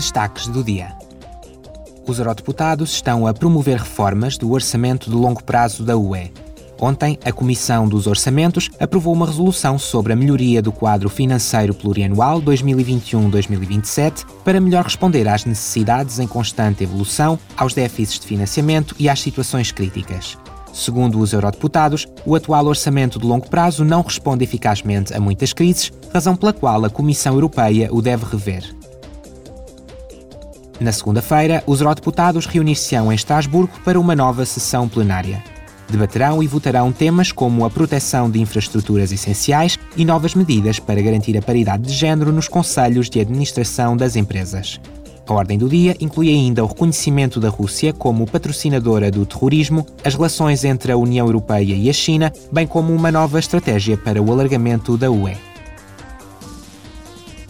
destaques do dia. Os eurodeputados estão a promover reformas do orçamento de longo prazo da UE. Ontem, a Comissão dos Orçamentos aprovou uma resolução sobre a melhoria do quadro financeiro plurianual 2021-2027 para melhor responder às necessidades em constante evolução, aos déficits de financiamento e às situações críticas. Segundo os eurodeputados, o atual orçamento de longo prazo não responde eficazmente a muitas crises, razão pela qual a Comissão Europeia o deve rever. Na segunda-feira, os eurodeputados reunir-se-ão em Estrasburgo para uma nova sessão plenária. Debaterão e votarão temas como a proteção de infraestruturas essenciais e novas medidas para garantir a paridade de género nos conselhos de administração das empresas. A ordem do dia inclui ainda o reconhecimento da Rússia como patrocinadora do terrorismo, as relações entre a União Europeia e a China, bem como uma nova estratégia para o alargamento da UE.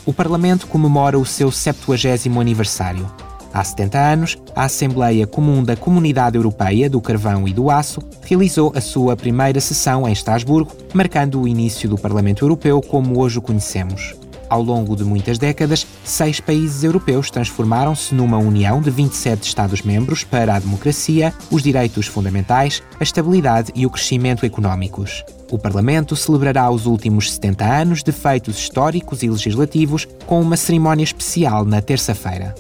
O Parlamento comemora o seu 70 aniversário. Há 70 anos, a Assembleia Comum da Comunidade Europeia do Carvão e do Aço realizou a sua primeira sessão em Estrasburgo, marcando o início do Parlamento Europeu como hoje o conhecemos. Ao longo de muitas décadas, seis países europeus transformaram-se numa união de 27 Estados-membros para a democracia, os direitos fundamentais, a estabilidade e o crescimento económicos. O Parlamento celebrará os últimos 70 anos de feitos históricos e legislativos com uma cerimónia especial na terça-feira.